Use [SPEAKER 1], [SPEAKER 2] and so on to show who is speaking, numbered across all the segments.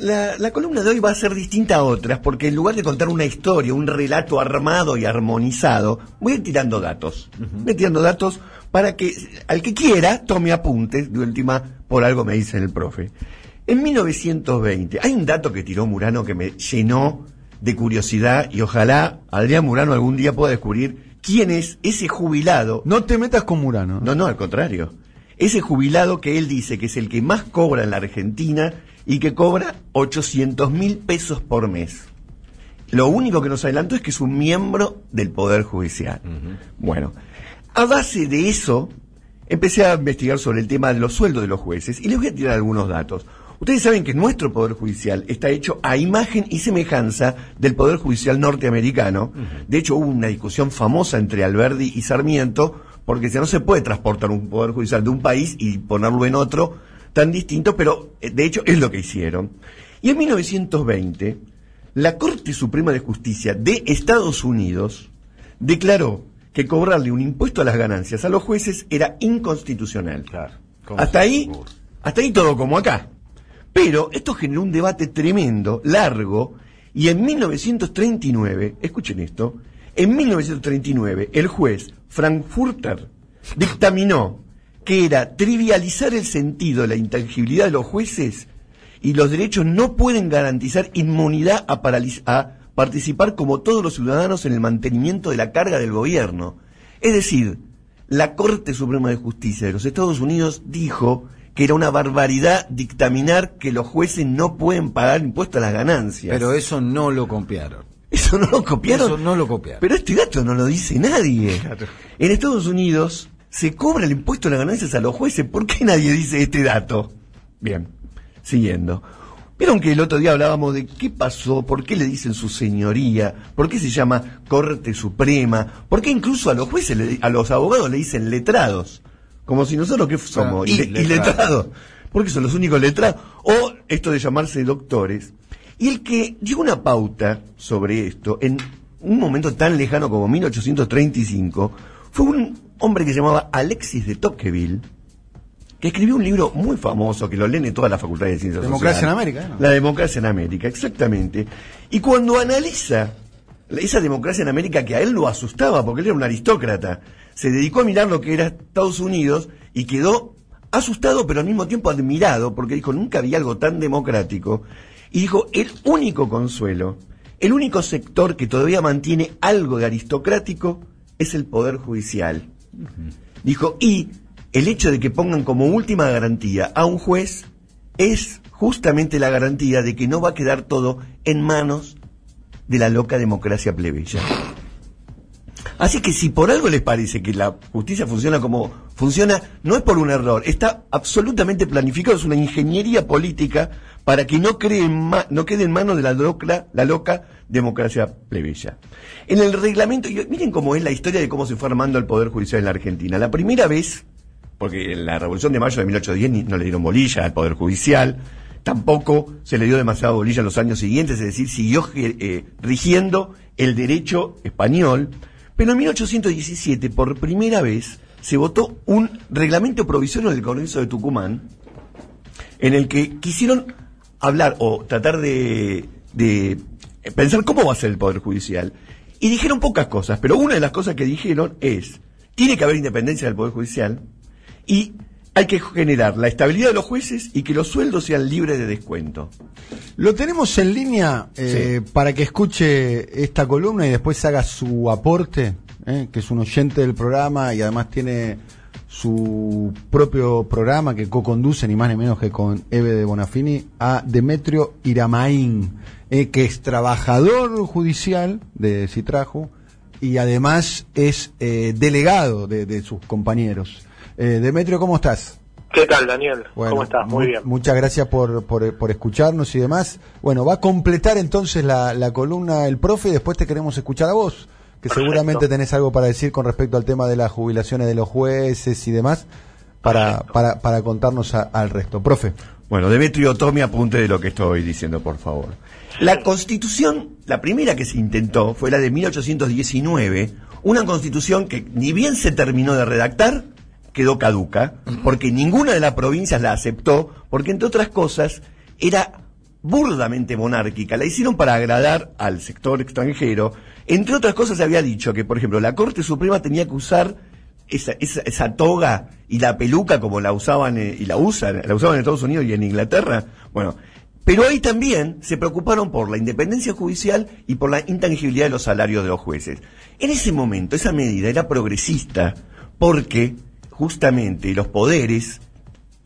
[SPEAKER 1] la, la columna de hoy va a ser distinta a otras, porque en lugar de contar una historia, un relato armado y armonizado, voy a ir tirando datos. Voy a ir tirando datos para que al que quiera tome apuntes. De última, por algo me dice el profe. En 1920, hay un dato que tiró Murano que me llenó de curiosidad y ojalá Adrián Murano algún día pueda descubrir quién es ese jubilado.
[SPEAKER 2] No te metas con Murano.
[SPEAKER 1] No, no, al contrario. Ese jubilado que él dice que es el que más cobra en la Argentina y que cobra 800 mil pesos por mes. Lo único que nos adelantó es que es un miembro del Poder Judicial. Bueno, a base de eso, empecé a investigar sobre el tema de los sueldos de los jueces y les voy a tirar algunos datos. Ustedes saben que nuestro Poder Judicial está hecho a imagen y semejanza del Poder Judicial norteamericano. De hecho, hubo una discusión famosa entre Alberdi y Sarmiento, porque si no se puede transportar un Poder Judicial de un país y ponerlo en otro tan distinto, pero eh, de hecho es lo que hicieron. Y en 1920, la Corte Suprema de Justicia de Estados Unidos declaró que cobrarle un impuesto a las ganancias a los jueces era inconstitucional. Hasta ahí, hasta ahí todo como acá. Pero esto generó un debate tremendo, largo, y en 1939, escuchen esto, en 1939 el juez Frankfurter dictaminó que era trivializar el sentido de la intangibilidad de los jueces y los derechos no pueden garantizar inmunidad a, participar como todos los ciudadanos en el mantenimiento de la carga del gobierno. Es decir, la Corte Suprema de Justicia de los Estados Unidos dijo que era una barbaridad dictaminar que los jueces no pueden pagar impuestos a las ganancias.
[SPEAKER 2] Pero eso no lo copiaron.
[SPEAKER 1] Eso no lo copiaron.
[SPEAKER 2] Eso no lo copiaron.
[SPEAKER 1] Pero este dato no lo dice nadie. En Estados Unidos se cobra el impuesto a las ganancias a los jueces. ¿Por qué nadie dice este dato? Bien, siguiendo. Vieron que el otro día hablábamos de qué pasó, por qué le dicen su señoría, por qué se llama Corte Suprema, por qué incluso a los jueces, le- a los abogados le dicen letrados, como si nosotros que somos
[SPEAKER 2] Ah,
[SPEAKER 1] ile-
[SPEAKER 2] iletrados.
[SPEAKER 1] iletrados, porque son los únicos letrados, o esto de llamarse doctores. Y el que dio una pauta sobre esto en un momento tan lejano como 1835 fue un hombre que se llamaba Alexis de Tocqueville, que escribió un libro muy famoso que lo leen en todas las facultades de ciencias
[SPEAKER 2] Democracia
[SPEAKER 1] sociales.
[SPEAKER 2] en América, ¿no?
[SPEAKER 1] La democracia en América, exactamente. Y cuando analiza esa democracia en América que a él lo asustaba, porque él era un aristócrata, se dedicó a mirar lo que era Estados Unidos y quedó asustado, pero al mismo tiempo admirado, porque dijo, nunca había algo tan democrático. Y dijo, el único consuelo, el único sector que todavía mantiene algo de aristocrático es el Poder Judicial. Dijo, y el hecho de que pongan como última garantía a un juez es justamente la garantía de que no va a quedar todo en manos de la loca democracia plebeya. Así que si por algo les parece que la justicia funciona como funciona, no es por un error, está absolutamente planificado, es una ingeniería política para que no, cree ma- no quede en manos de la loca, democracia plebeya. En el reglamento, y miren cómo es la historia de cómo se fue armando el Poder Judicial en la Argentina. La primera vez, porque en la Revolución de Mayo de 1810 ni- no le dieron bolilla al Poder Judicial, tampoco se le dio demasiada bolilla en los años siguientes, es decir, siguió eh, rigiendo el derecho español, pero en 1817, por primera vez, se votó un reglamento provisorio del Congreso de Tucumán, en el que quisieron hablar o tratar de, de pensar cómo va a ser el Poder Judicial. Y dijeron pocas cosas, pero una de las cosas que dijeron es, tiene que haber independencia del Poder Judicial y hay que generar la estabilidad de los jueces y que los sueldos sean libres de descuento.
[SPEAKER 2] Lo tenemos en línea eh, para que escuche esta columna y después haga su aporte, eh, que es un oyente del programa y además tiene su propio programa que co-conduce ni más ni menos que con Eve de Bonafini a Demetrio Iramaín, eh, que es trabajador judicial de Citrajo y además es eh, delegado de, de sus compañeros. Eh, Demetrio, ¿cómo estás?
[SPEAKER 3] ¿Qué tal, Daniel?
[SPEAKER 2] Bueno,
[SPEAKER 3] ¿Cómo estás? Muy
[SPEAKER 2] mu-
[SPEAKER 3] bien.
[SPEAKER 2] Muchas gracias por, por, por escucharnos y demás. Bueno, va a completar entonces la, la columna el profe y después te queremos escuchar a vos, que
[SPEAKER 3] Perfecto.
[SPEAKER 2] seguramente tenés algo para decir con respecto al tema de las jubilaciones de los jueces y demás, para, para, para contarnos a- al resto. Profe.
[SPEAKER 1] Bueno, Demetrio, tome apunte de lo que estoy diciendo, por favor. La constitución, la primera que se intentó, fue la de 1819, una constitución que ni bien se terminó de redactar, quedó caduca, porque ninguna de las provincias la aceptó, porque entre otras cosas era burdamente monárquica, la hicieron para agradar al sector extranjero. Entre otras cosas se había dicho que, por ejemplo, la Corte Suprema tenía que usar esa, esa, esa toga y la peluca como la usaban eh, y la usan, la usaban en Estados Unidos y en Inglaterra. Bueno, pero ahí también se preocuparon por la independencia judicial y por la intangibilidad de los salarios de los jueces. En ese momento, esa medida era progresista porque justamente los poderes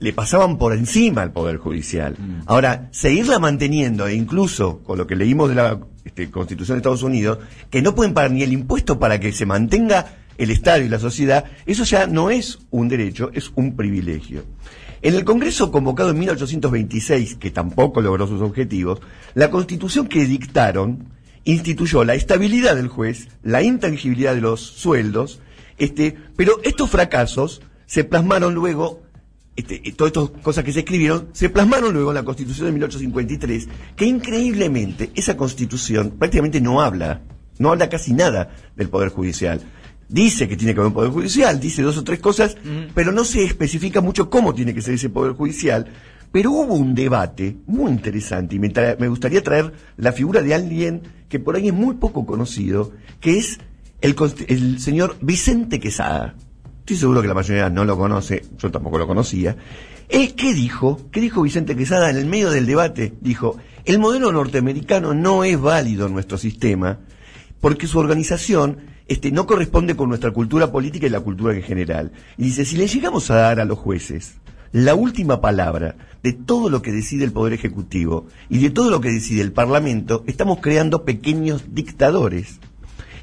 [SPEAKER 1] le pasaban por encima al Poder Judicial. Ahora, seguirla manteniendo, e incluso con lo que leímos de la este, Constitución de Estados Unidos, que no pueden pagar ni el impuesto para que se mantenga el Estado y la sociedad, eso ya no es un derecho, es un privilegio. En el Congreso convocado en 1826, que tampoco logró sus objetivos, la Constitución que dictaron instituyó la estabilidad del juez, la intangibilidad de los sueldos, este, pero estos fracasos se plasmaron luego este, todas estas cosas que se escribieron, se plasmaron luego en la Constitución de 1853, que increíblemente esa Constitución prácticamente no habla, no habla casi nada del Poder Judicial. Dice que tiene que haber un Poder Judicial, dice dos o tres cosas, pero no se especifica mucho cómo tiene que ser ese Poder Judicial. Pero hubo un debate muy interesante y me, me gustaría traer la figura de alguien que por ahí es muy poco conocido, que es el, el señor Vicente Quesada estoy seguro que la mayoría no lo conoce, yo tampoco lo conocía. ¿El qué dijo? ¿Qué dijo Vicente Quesada en el medio del debate? Dijo, el modelo norteamericano no es válido en nuestro sistema porque su organización este, no corresponde con nuestra cultura política y la cultura en general. Y dice, si le llegamos a dar a los jueces la última palabra de todo lo que decide el Poder Ejecutivo y de todo lo que decide el Parlamento, estamos creando pequeños dictadores.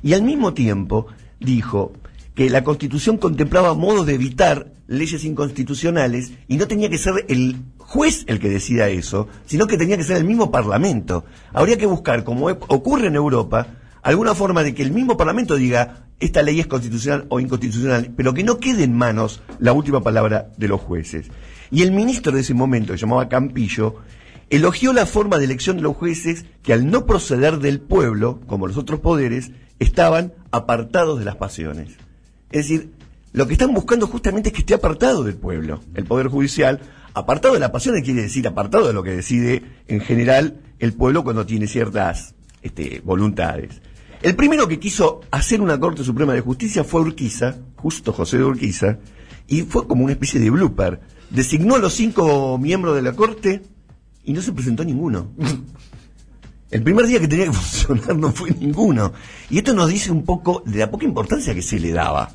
[SPEAKER 1] Y al mismo tiempo dijo, que la Constitución contemplaba modos de evitar leyes inconstitucionales y no tenía que ser el juez el que decida eso, sino que tenía que ser el mismo Parlamento. Habría que buscar, como ocurre en Europa, alguna forma de que el mismo Parlamento diga esta ley es constitucional o inconstitucional, pero que no quede en manos la última palabra de los jueces. Y el ministro de ese momento, que llamaba Campillo, elogió la forma de elección de los jueces que al no proceder del pueblo, como los otros poderes, estaban apartados de las pasiones. Es decir, lo que están buscando justamente es que esté apartado del pueblo, el Poder Judicial, apartado de la pasión quiere decir apartado de lo que decide en general el pueblo cuando tiene ciertas este, voluntades. El primero que quiso hacer una Corte Suprema de Justicia fue Urquiza, justo José de Urquiza, y fue como una especie de blooper. Designó a los cinco miembros de la Corte y no se presentó ninguno. El primer día que tenía que funcionar no fue ninguno. Y esto nos dice un poco de la poca importancia que se le daba.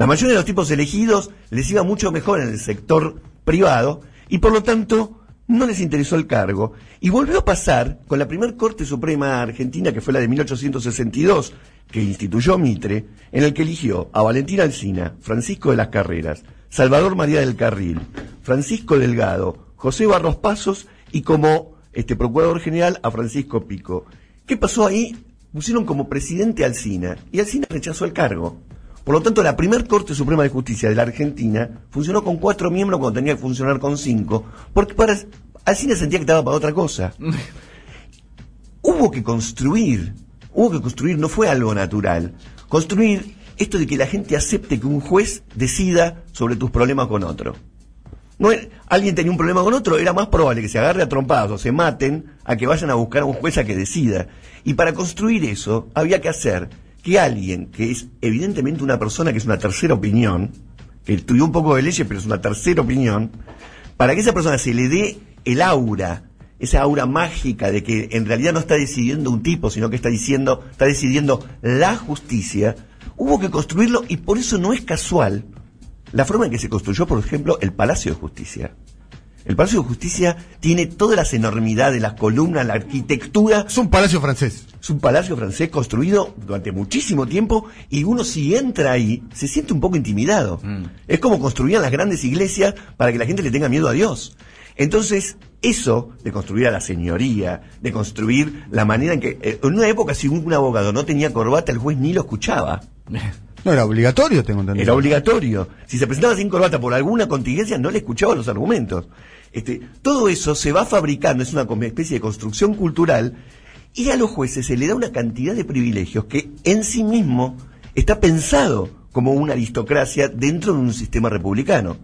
[SPEAKER 1] La mayoría de los tipos elegidos les iba mucho mejor en el sector privado y por lo tanto no les interesó el cargo. Y volvió a pasar con la primera Corte Suprema Argentina, que fue la de 1862, que instituyó Mitre, en el que eligió a Valentina Alsina, Francisco de las Carreras, Salvador María del Carril, Francisco Delgado, José Barros Pasos y como este procurador general a Francisco Pico. ¿Qué pasó ahí? Pusieron como presidente al Alcina y Alcina rechazó el cargo. Por lo tanto, la primer Corte Suprema de Justicia de la Argentina funcionó con cuatro miembros cuando tenía que funcionar con cinco, porque para Alcina sentía que estaba para otra cosa. hubo que construir, hubo que construir, no fue algo natural, construir esto de que la gente acepte que un juez decida sobre tus problemas con otro no alguien tenía un problema con otro, era más probable que se agarre a trompadas o se maten a que vayan a buscar a un juez a que decida. Y para construir eso había que hacer que alguien que es evidentemente una persona que es una tercera opinión, que estudió un poco de leyes pero es una tercera opinión, para que esa persona se le dé el aura, esa aura mágica de que en realidad no está decidiendo un tipo, sino que está diciendo, está decidiendo la justicia, hubo que construirlo y por eso no es casual la forma en que se construyó, por ejemplo, el Palacio de Justicia. El Palacio de Justicia tiene todas las enormidades, las columnas, la arquitectura.
[SPEAKER 2] Es un palacio francés.
[SPEAKER 1] Es un palacio francés construido durante muchísimo tiempo y uno si entra ahí se siente un poco intimidado. Mm. Es como construían las grandes iglesias para que la gente le tenga miedo a Dios. Entonces, eso de construir a la señoría, de construir la manera en que... Eh, en una época si un abogado no tenía corbata, el juez ni lo escuchaba.
[SPEAKER 2] No, era obligatorio, tengo entendido.
[SPEAKER 1] Era obligatorio. Si se presentaba sin corbata por alguna contingencia, no le escuchaba los argumentos. Este, todo eso se va fabricando, es una especie de construcción cultural, y a los jueces se le da una cantidad de privilegios que en sí mismo está pensado como una aristocracia dentro de un sistema republicano.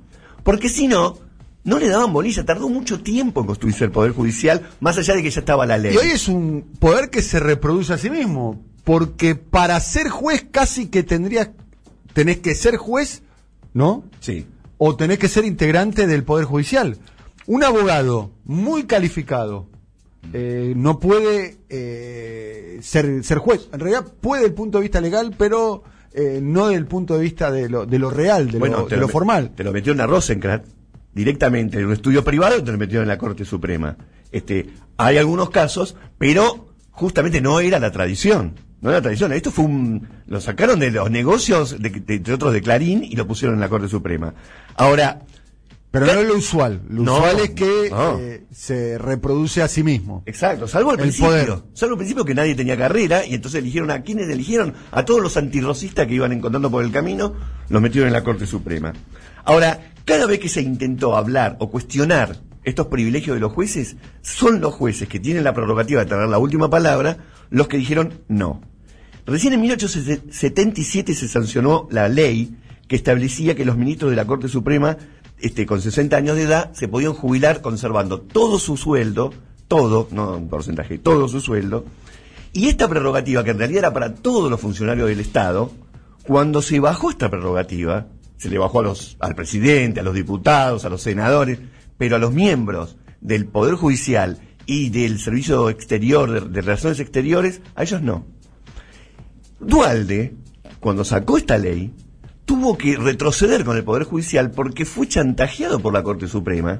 [SPEAKER 1] Porque si no, no le daban bolilla, tardó mucho tiempo en construirse el Poder Judicial, más allá de que ya estaba la ley.
[SPEAKER 2] Y hoy es un poder que se reproduce a sí mismo, porque para ser juez casi que tendrías, tenés que ser juez, ¿no?
[SPEAKER 1] Sí.
[SPEAKER 2] O tenés que ser integrante del Poder Judicial. Un abogado muy calificado eh, no puede eh, ser, ser juez. En realidad puede desde el punto de vista legal, pero eh, no desde el punto de vista de lo, de lo real, de
[SPEAKER 1] Bueno,
[SPEAKER 2] lo, de lo formal.
[SPEAKER 1] Te lo metieron a Rosencrantz directamente en un estudio privado y te lo metieron en la Corte Suprema. Este, hay algunos casos, pero justamente no era la tradición. No era la tradición. Esto fue un. Lo sacaron de los negocios, de, de- de otros de Clarín, y lo pusieron en la Corte Suprema. Ahora,
[SPEAKER 2] Pero
[SPEAKER 1] ¿Qué?
[SPEAKER 2] no es lo usual. Lo
[SPEAKER 1] No,
[SPEAKER 2] usual es que
[SPEAKER 1] no.
[SPEAKER 2] eh, se reproduce a sí mismo.
[SPEAKER 1] Exacto, salvo el,
[SPEAKER 2] El
[SPEAKER 1] principio.
[SPEAKER 2] poder.
[SPEAKER 1] Salvo el principio que nadie tenía carrera y entonces eligieron a quienes eligieron, a todos los antirrocistas que iban encontrando por el camino, los metieron en la Corte Suprema. Ahora, cada vez que se intentó hablar o cuestionar estos privilegios de los jueces, son los jueces que tienen la prerrogativa de tener la última palabra los que dijeron no. Recién en 1877 se sancionó la ley que establecía que los ministros de la Corte Suprema, este, con 60 años de edad, se podían jubilar conservando todo su sueldo, todo, no un porcentaje, todo su sueldo, y esta prerrogativa, que en realidad era para todos los funcionarios del Estado, cuando se bajó esta prerrogativa, se le bajó a los, al presidente, a los diputados, a los senadores, pero a los miembros del Poder Judicial y del Servicio Exterior, de, de Relaciones Exteriores, a ellos no. Dualde, cuando sacó esta ley, tuvo que retroceder con el Poder Judicial porque fue chantajeado por la Corte Suprema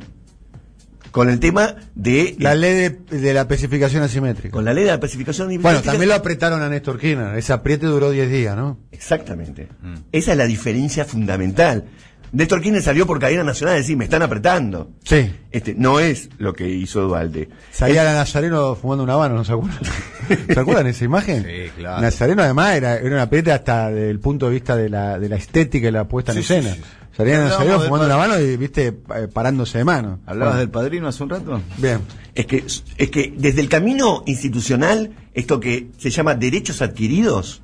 [SPEAKER 1] con el tema de
[SPEAKER 2] La ley de, de la especificación asimétrica.
[SPEAKER 1] con la ley de la pacificación
[SPEAKER 2] Bueno, también lo apretaron a Néstor Kirchner. Ese apriete duró 10 días, ¿no?
[SPEAKER 1] Exactamente. Esa es la diferencia fundamental. Néstor Kirchner salió por cadena nacional a decir, me están apretando.
[SPEAKER 2] Sí.
[SPEAKER 1] Este, no es lo que hizo Dualde.
[SPEAKER 2] Salía la Nazareno fumando una habano, ¿no se acuerdan? ¿Se acuerdan de esa imagen?
[SPEAKER 3] Sí, claro.
[SPEAKER 2] Nazareno además era, era un apriete hasta desde el punto de vista de la, de la estética y la puesta en
[SPEAKER 3] Sí,
[SPEAKER 2] escena.
[SPEAKER 3] sí, sí.
[SPEAKER 2] Salía Nazareno
[SPEAKER 3] del
[SPEAKER 2] fumando una habano y, viste, eh, parándose de mano.
[SPEAKER 3] ¿Hablabas
[SPEAKER 2] Bueno,
[SPEAKER 3] del padrino hace un rato?
[SPEAKER 2] Bien.
[SPEAKER 1] Es que, es que desde el camino institucional, esto que se llama derechos adquiridos,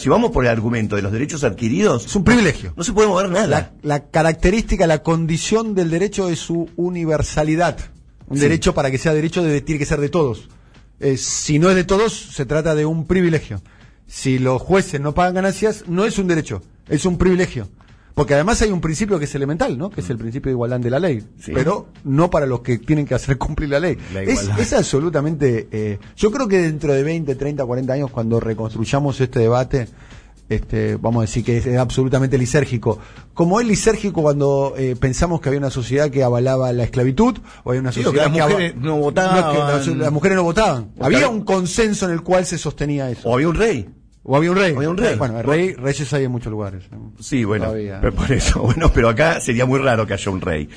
[SPEAKER 1] si vamos por el argumento de los derechos adquiridos,
[SPEAKER 2] Es un privilegio.
[SPEAKER 1] no se puede mover nada.
[SPEAKER 2] La, la característica, la condición del derecho es su universalidad. Un
[SPEAKER 1] Sí.
[SPEAKER 2] derecho para que sea derecho debe, tiene que ser de todos. Eh, si no es de todos, se trata de un privilegio. Si los jueces no pagan ganancias, no es un derecho, es un privilegio. Porque además hay un principio que es elemental, ¿no? Que es el principio de igualdad de la ley.
[SPEAKER 1] Sí.
[SPEAKER 2] Pero no para los que tienen que hacer cumplir la ley.
[SPEAKER 3] La
[SPEAKER 2] es, absolutamente... eh, yo creo que dentro de 20, 30, 40 años, cuando reconstruyamos este debate, este, vamos a decir que es, es absolutamente lisérgico. Como es lisérgico cuando eh, pensamos que había una sociedad que avalaba la esclavitud, o había una
[SPEAKER 3] Sí,
[SPEAKER 2] sociedad
[SPEAKER 3] que las mujeres no votaban.
[SPEAKER 2] que las, las mujeres no votaban. Había
[SPEAKER 1] que-
[SPEAKER 2] un consenso en el cual se sostenía eso.
[SPEAKER 1] O había un rey.
[SPEAKER 2] O había un rey.
[SPEAKER 1] había un rey.
[SPEAKER 2] Bueno, el rey, reyes hay en muchos lugares.
[SPEAKER 1] Sí, bueno,
[SPEAKER 2] Todavía.
[SPEAKER 1] pero por eso, bueno, pero acá sería muy raro que haya un rey.